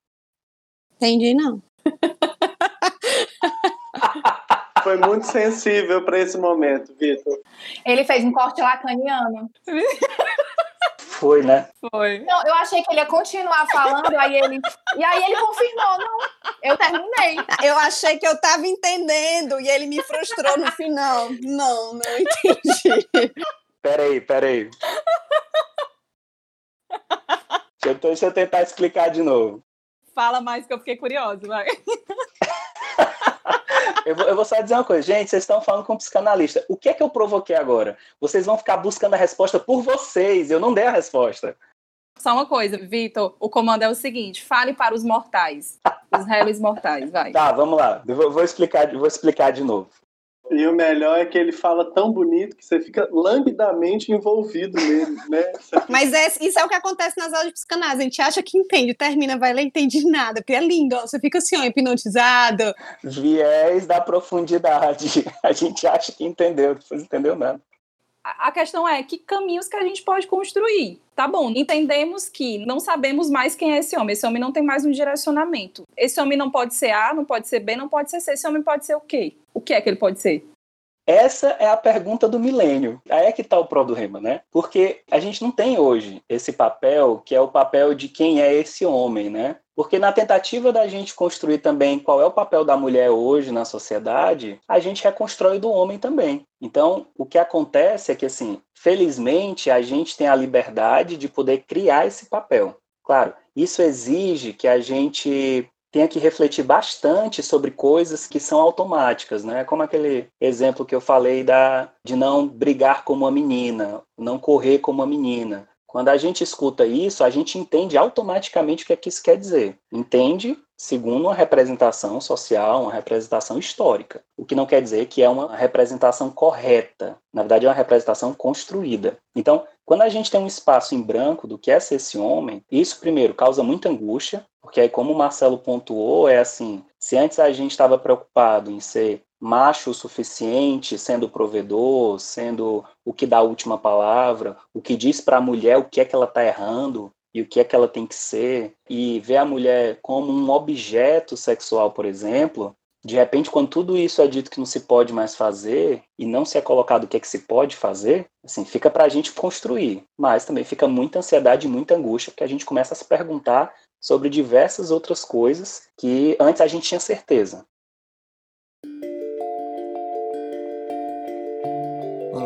Entendi, não. Foi muito sensível para esse momento, Vitor. Ele fez um corte lacaniano. Foi, né? Foi. Não, eu achei que ele ia continuar falando, aí ele. E aí ele confirmou, não. Eu terminei. Eu achei que eu estava entendendo e ele me frustrou no final. Não, não entendi. Peraí, peraí. Deixa eu, deixa eu tentar explicar de novo. Fala mais que eu fiquei curiosa, vai. Eu vou, eu vou só dizer uma coisa, gente, vocês estão falando com um psicanalista. O que é que eu provoquei agora? Vocês vão ficar buscando a resposta por vocês, eu não dei a resposta. Só uma coisa, Vitor, o comando é o seguinte: fale para os mortais. Os réis mortais, vai. Tá, vamos lá. Vou explicar, vou explicar de novo. E o melhor é que ele fala tão bonito que você fica lambidamente envolvido nele, né? Mas é- isso é o que acontece nas aulas de psicanálise. A gente acha que entende, termina, vai ler, entende nada, porque é lindo, ó, você fica assim, ó, hipnotizado. Viés da profundidade. A gente acha que entendeu, depois não entendeu nada. A questão é que caminhos que a gente pode construir. Tá bom, entendemos que não sabemos mais quem é esse homem. Esse homem não tem mais um direcionamento. Esse homem não pode ser A, não pode ser B, não pode ser C. Esse homem pode ser o quê? O que é que ele pode ser? Essa é a pergunta do milênio. Aí é que está o problema, né? Porque a gente não tem hoje esse papel, que é o papel de quem é esse homem, né? Porque na tentativa da gente construir também qual é o papel da mulher hoje na sociedade, a gente reconstrói do homem também. Então, o que acontece é que, assim, felizmente, a gente tem a liberdade de poder criar esse papel. Claro, isso exige que a gente tenha que refletir bastante sobre coisas que são automáticas, né? Como aquele exemplo que eu falei da de não brigar como uma menina, não correr como uma menina. Quando a gente escuta isso, a gente entende automaticamente o que é que isso quer dizer. Entende segundo uma representação social, uma representação histórica. O que não quer dizer que é uma representação correta. Na verdade, é uma representação construída. Então, quando a gente tem um espaço em branco do que é ser esse homem, isso, primeiro, causa muita angústia, porque aí, como o Marcelo pontuou, é assim: se antes a gente estava preocupado em ser macho o suficiente, sendo provedor, sendo o que dá a última palavra, o que diz para a mulher o que é que ela está errando e o que é que ela tem que ser, e ver a mulher como um objeto sexual, por exemplo, de repente, quando tudo isso é dito que não se pode mais fazer e não se é colocado o que é que se pode fazer, assim, fica para a gente construir, mas também fica muita ansiedade e muita angústia, porque a gente começa a se perguntar sobre diversas outras coisas que antes a gente tinha certeza.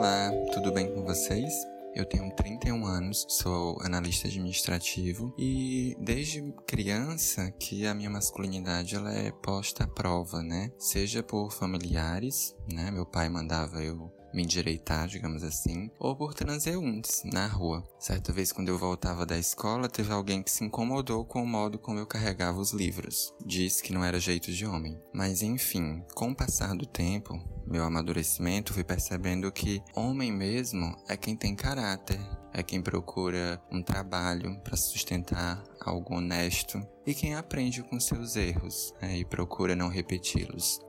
Olá, tudo bem com vocês? Eu tenho 31 anos, sou analista administrativo e desde criança que a minha masculinidade ela é posta à prova, né? Seja por familiares, né? Meu pai mandava eu me endireitar, digamos assim, ou por transeuntes na rua. Certa vez, quando eu voltava da escola, teve alguém que se incomodou com o modo como eu carregava os livros. Disse que não era jeito de homem. Mas enfim, com o passar do tempo, meu amadurecimento, fui percebendo que homem mesmo é quem tem caráter, é quem procura um trabalho para sustentar algo honesto e quem aprende com seus erros né, e procura não repeti-los.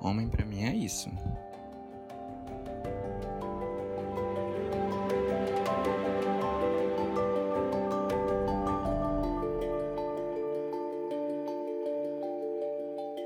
Homem para mim é isso.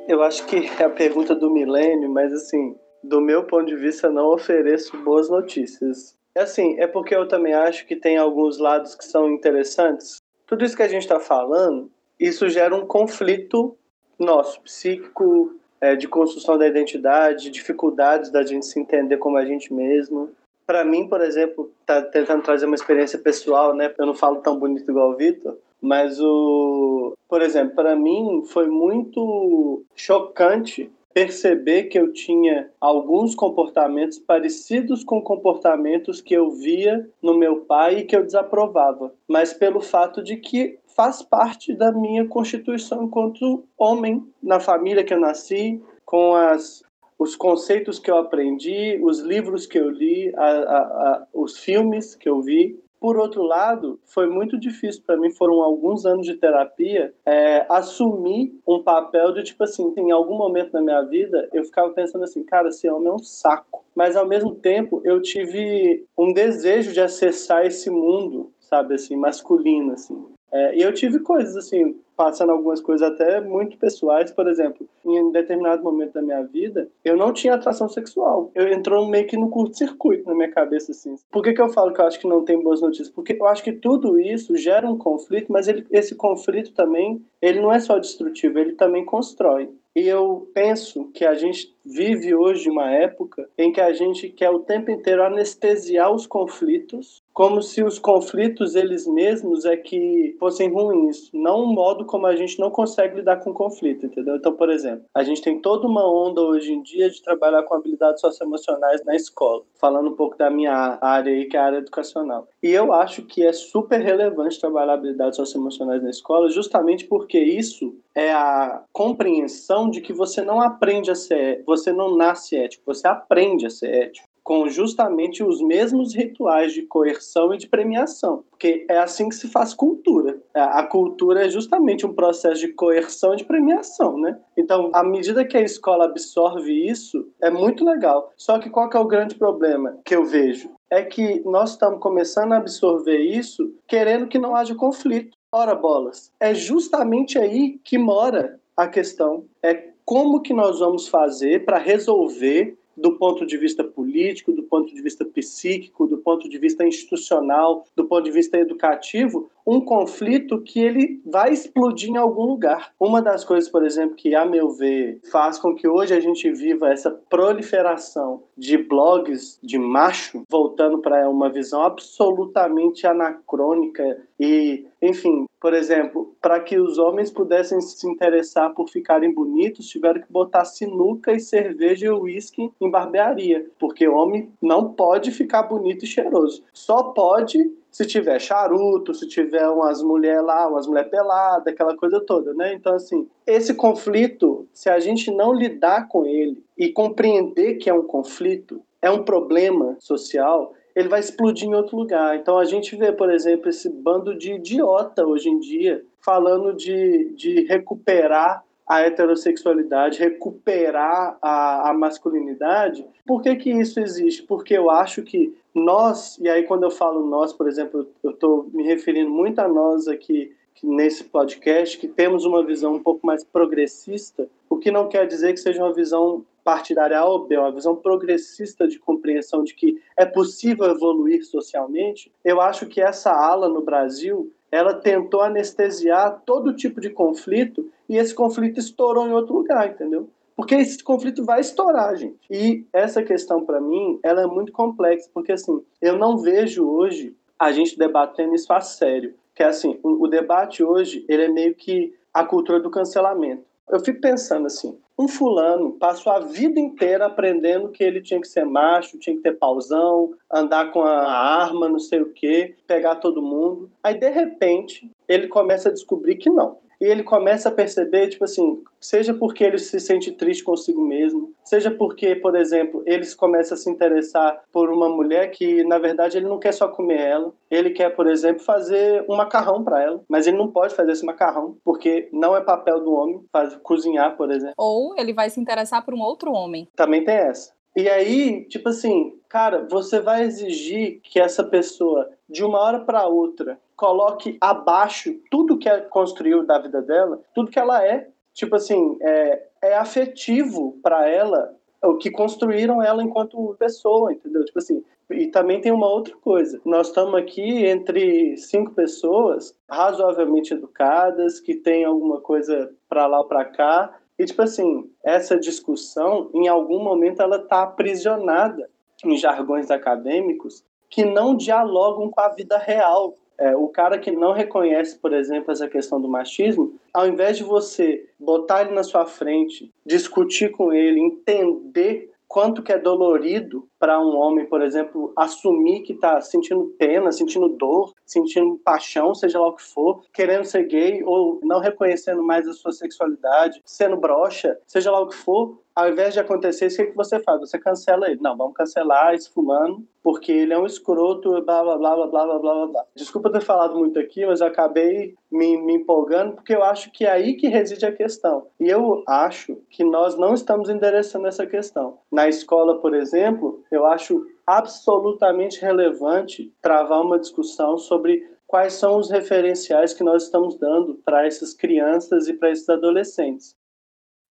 Eu acho que é a pergunta do milênio, mas assim, do meu ponto de vista, não ofereço boas notícias. É assim, é porque eu também acho que tem alguns lados que são interessantes. Tudo isso que a gente está falando, isso gera um conflito nosso, psíquico, é, de construção da identidade, dificuldades da gente se entender como a gente mesmo. Para mim, por exemplo, tá tentando trazer uma experiência pessoal, né? Eu não falo tão bonito igual o Vitor, mas o, por exemplo, para mim foi muito chocante perceber que eu tinha alguns comportamentos parecidos com comportamentos que eu via no meu pai e que eu desaprovava, mas pelo fato de que faz parte da minha constituição enquanto homem, na família que eu nasci, com as os conceitos que eu aprendi, os livros que eu li, a, a, a, os filmes que eu vi. Por outro lado, foi muito difícil para mim, foram alguns anos de terapia, é, assumir um papel de tipo assim, em algum momento na minha vida, eu ficava pensando assim, cara, esse homem é um saco. Mas ao mesmo tempo, eu tive um desejo de acessar esse mundo, sabe, assim, masculino, assim. É, e eu tive coisas assim, passando algumas coisas até muito pessoais, por exemplo, em determinado momento da minha vida, eu não tinha atração sexual. Eu entrou meio que no curto-circuito na minha cabeça assim. Por que, que eu falo que eu acho que não tem boas notícias? Porque eu acho que tudo isso gera um conflito, mas ele, esse conflito também, ele não é só destrutivo, ele também constrói. E eu penso que a gente vive hoje uma época em que a gente quer o tempo inteiro anestesiar os conflitos, como se os conflitos eles mesmos é que fossem ruins, não um modo como a gente não consegue lidar com conflito, entendeu? Então, por exemplo, a gente tem toda uma onda hoje em dia de trabalhar com habilidades socioemocionais na escola, falando um pouco da minha área aí, que é a área educacional. E eu acho que é super relevante trabalhar habilidades socioemocionais na escola, justamente porque isso é a compreensão de que você não aprende a ser, você não nasce ético, você aprende a ser ético com justamente os mesmos rituais de coerção e de premiação, porque é assim que se faz cultura. A cultura é justamente um processo de coerção e de premiação, né? Então, à medida que a escola absorve isso, é muito legal. Só que qual que é o grande problema que eu vejo? É que nós estamos começando a absorver isso querendo que não haja conflito. Ora bolas, é justamente aí que mora a questão. É como que nós vamos fazer para resolver do ponto de vista político, do ponto de vista psíquico, do ponto de vista institucional, do ponto de vista educativo, um conflito que ele vai explodir em algum lugar. Uma das coisas, por exemplo, que a meu ver faz com que hoje a gente viva essa proliferação de blogs de macho, voltando para uma visão absolutamente anacrônica e, enfim, por exemplo, para que os homens pudessem se interessar por ficarem bonitos, tiveram que botar sinuca e cerveja e uísque em barbearia, porque homem não pode ficar bonito e cheiroso. Só pode se tiver charuto, se tiver umas mulheres lá, umas mulheres peladas, aquela coisa toda, né? Então, assim, esse conflito, se a gente não lidar com ele e compreender que é um conflito, é um problema social, ele vai explodir em outro lugar. Então, a gente vê, por exemplo, esse bando de idiota hoje em dia falando de, de recuperar a heterossexualidade, recuperar a, a masculinidade. Por que, que isso existe? Porque eu acho que nós, e aí quando eu falo nós, por exemplo, eu estou me referindo muito a nós aqui nesse podcast, que temos uma visão um pouco mais progressista, o que não quer dizer que seja uma visão partidária ou B, é uma visão progressista de compreensão de que é possível evoluir socialmente, eu acho que essa ala no Brasil ela tentou anestesiar todo tipo de conflito e esse conflito estourou em outro lugar, entendeu? Porque esse conflito vai estourar, gente. E essa questão, para mim, ela é muito complexa, porque, assim, eu não vejo hoje a gente debatendo isso a sério. Que, assim, o, o debate hoje, ele é meio que a cultura do cancelamento. Eu fico pensando assim, um fulano passou a vida inteira aprendendo que ele tinha que ser macho, tinha que ter pausão, andar com a arma, não sei o quê, pegar todo mundo. Aí, de repente, ele começa a descobrir que não e ele começa a perceber, tipo assim, seja porque ele se sente triste consigo mesmo, seja porque, por exemplo, ele começa a se interessar por uma mulher que, na verdade, ele não quer só comer ela, ele quer, por exemplo, fazer um macarrão para ela, mas ele não pode fazer esse macarrão porque não é papel do homem fazer, cozinhar, por exemplo. Ou ele vai se interessar por um outro homem. Também tem essa. E aí, tipo assim, cara, você vai exigir que essa pessoa, de uma hora para outra, coloque abaixo tudo que ela construiu da vida dela, tudo que ela é. Tipo assim, é, é afetivo para ela o que construíram ela enquanto pessoa, entendeu? Tipo assim, e também tem uma outra coisa. Nós estamos aqui entre cinco pessoas razoavelmente educadas, que têm alguma coisa para lá ou para cá. E, tipo assim, essa discussão, em algum momento, ela está aprisionada em jargões acadêmicos que não dialogam com a vida real É, o cara que não reconhece, por exemplo, essa questão do machismo, ao invés de você botar ele na sua frente, discutir com ele, entender quanto que é dolorido para um homem, por exemplo, assumir que está sentindo pena, sentindo dor, sentindo paixão, seja lá o que for, querendo ser gay ou não reconhecendo mais a sua sexualidade, sendo broxa, seja lá o que for, ao invés de acontecer isso, o que, que você faz? Você cancela ele. Não, vamos cancelar esse fulano, porque ele é um escroto, blá, blá, blá, blá, blá, blá, blá, blá. Desculpa ter falado muito aqui, mas eu acabei me, me empolgando, porque eu acho que é aí que reside a questão. E eu acho que nós não estamos endereçando essa questão. Na escola, por exemplo, eu acho absolutamente relevante travar uma discussão sobre quais são os referenciais que nós estamos dando para essas crianças e para esses adolescentes.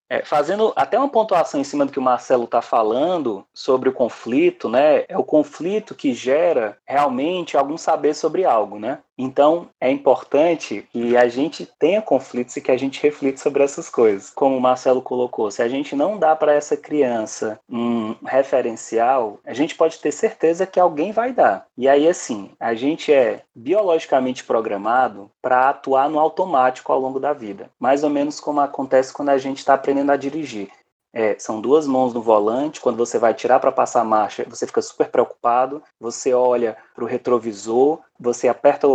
É, fazendo até uma pontuação em cima do que o Marcelo está falando sobre o conflito, né? É o conflito que gera realmente algum saber sobre algo, né? Então, é importante que a gente tenha conflitos e que a gente reflita sobre essas coisas. Como o Marcelo colocou, se a gente não dá para essa criança um referencial, a gente pode ter certeza que alguém vai dar. E aí, assim, a gente é biologicamente programado para atuar no automático ao longo da vida. Mais ou menos como acontece quando a gente está aprendendo a dirigir. É, são duas mãos no volante. Quando você vai tirar para passar a marcha, você fica super preocupado. Você olha para o retrovisor, você aperta o,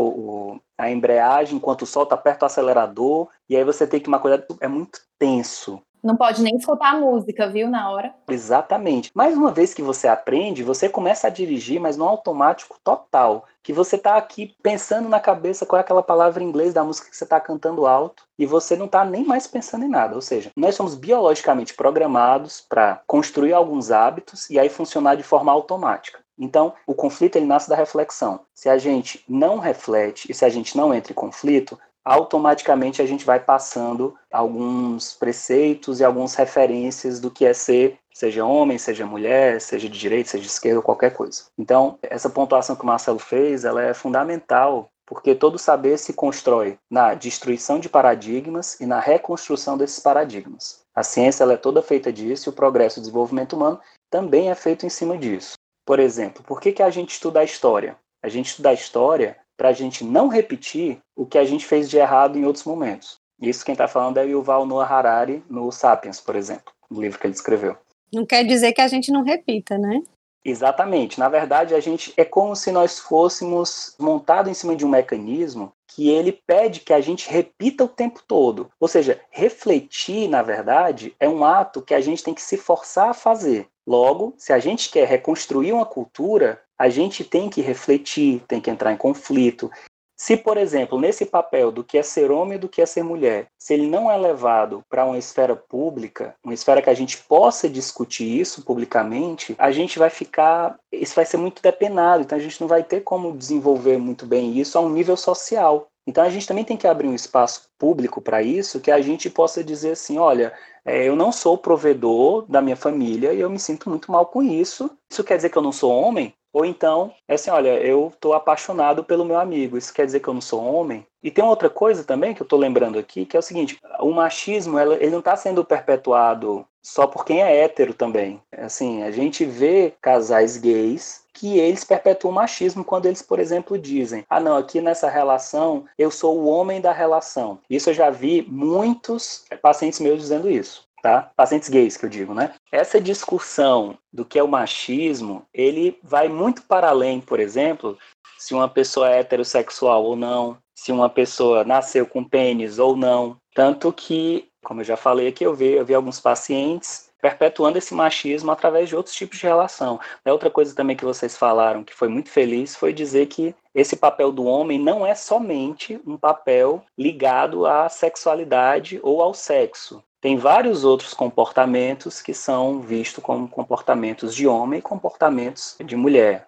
o, a embreagem enquanto solta, aperta o acelerador. E aí você tem que tomar cuidado. É muito tenso. Não pode nem escutar a música, viu, na hora. Exatamente. Mais uma vez que você aprende, você começa a dirigir, mas no automático total. Que você está aqui pensando na cabeça qual é aquela palavra em inglês da música que você está cantando alto e você não está nem mais pensando em nada. Ou seja, nós somos biologicamente programados para construir alguns hábitos e aí funcionar de forma automática. Então, o conflito ele nasce da reflexão. Se a gente não reflete e se a gente não entra em conflito, automaticamente a gente vai passando alguns preceitos e algumas referências do que é ser, seja homem, seja mulher, seja de direita, seja de esquerda, qualquer coisa. Então, essa pontuação que o Marcelo fez, ela é fundamental, porque todo saber se constrói na destruição de paradigmas e na reconstrução desses paradigmas. A ciência ela é toda feita disso e o progresso e o desenvolvimento humano também é feito em cima disso. Por exemplo, por que, que a gente estuda a história? A gente estuda a história para a gente não repetir o que a gente fez de errado em outros momentos. Isso quem está falando é Yuval Noah Harari no Sapiens, por exemplo, no livro que ele escreveu. Não quer dizer que a gente não repita, né? Exatamente. Na verdade, a gente é como se nós fôssemos montado em cima de um mecanismo que ele pede que a gente repita o tempo todo. Ou seja, refletir, na verdade, é um ato que a gente tem que se forçar a fazer. Logo, se a gente quer reconstruir uma cultura, a gente tem que refletir, tem que entrar em conflito. Se, por exemplo, nesse papel do que é ser homem e do que é ser mulher, se ele não é levado para uma esfera pública, uma esfera que a gente possa discutir isso publicamente, a gente vai ficar, isso vai ser muito depenado, então a gente não vai ter como desenvolver muito bem isso a um nível social. Então a gente também tem que abrir um espaço público para isso, que a gente possa dizer assim, olha, é, eu não sou provedor da minha família e eu me sinto muito mal com isso. Isso quer dizer que eu não sou homem? Ou então, é assim, olha, eu estou apaixonado pelo meu amigo, isso quer dizer que eu não sou homem? E tem outra coisa também que eu estou lembrando aqui, que é o seguinte, o machismo, ele não está sendo perpetuado só por quem é hétero também. Assim, a gente vê casais gays que eles perpetuam o machismo quando eles, por exemplo, dizem: ah, não, aqui nessa relação eu sou o homem da relação. Isso eu já vi muitos pacientes meus dizendo isso tá? Pacientes gays que eu digo, né? Essa discussão do que é o machismo, ele vai muito para além, por exemplo, se uma pessoa é heterossexual ou não, se uma pessoa nasceu com pênis ou não, tanto que, como eu já falei aqui, eu vi, eu vi alguns pacientes perpetuando esse machismo através de outros tipos de relação. Outra coisa também que vocês falaram que foi muito feliz foi dizer que esse papel do homem não é somente um papel ligado à sexualidade ou ao sexo. Tem vários outros comportamentos que são vistos como comportamentos de homem e comportamentos de mulher.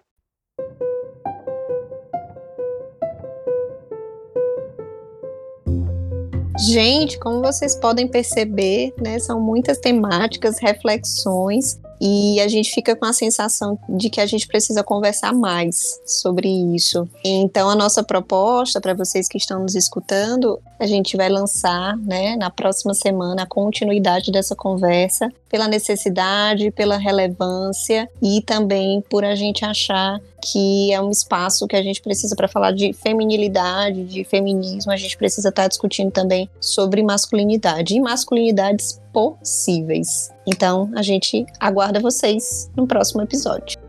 Gente, como vocês podem perceber, né, são muitas temáticas, reflexões e a gente fica com a sensação de que a gente precisa conversar mais sobre isso. Então, a nossa proposta para vocês que estão nos escutando, a gente vai lançar, né, na próxima semana, a continuidade dessa conversa, pela necessidade, pela relevância e também por a gente achar que é um espaço que a gente precisa para falar de feminilidade, de feminismo, a gente precisa estar tá discutindo também sobre masculinidade e masculinidades possíveis. Então, a gente aguarda vocês no próximo episódio.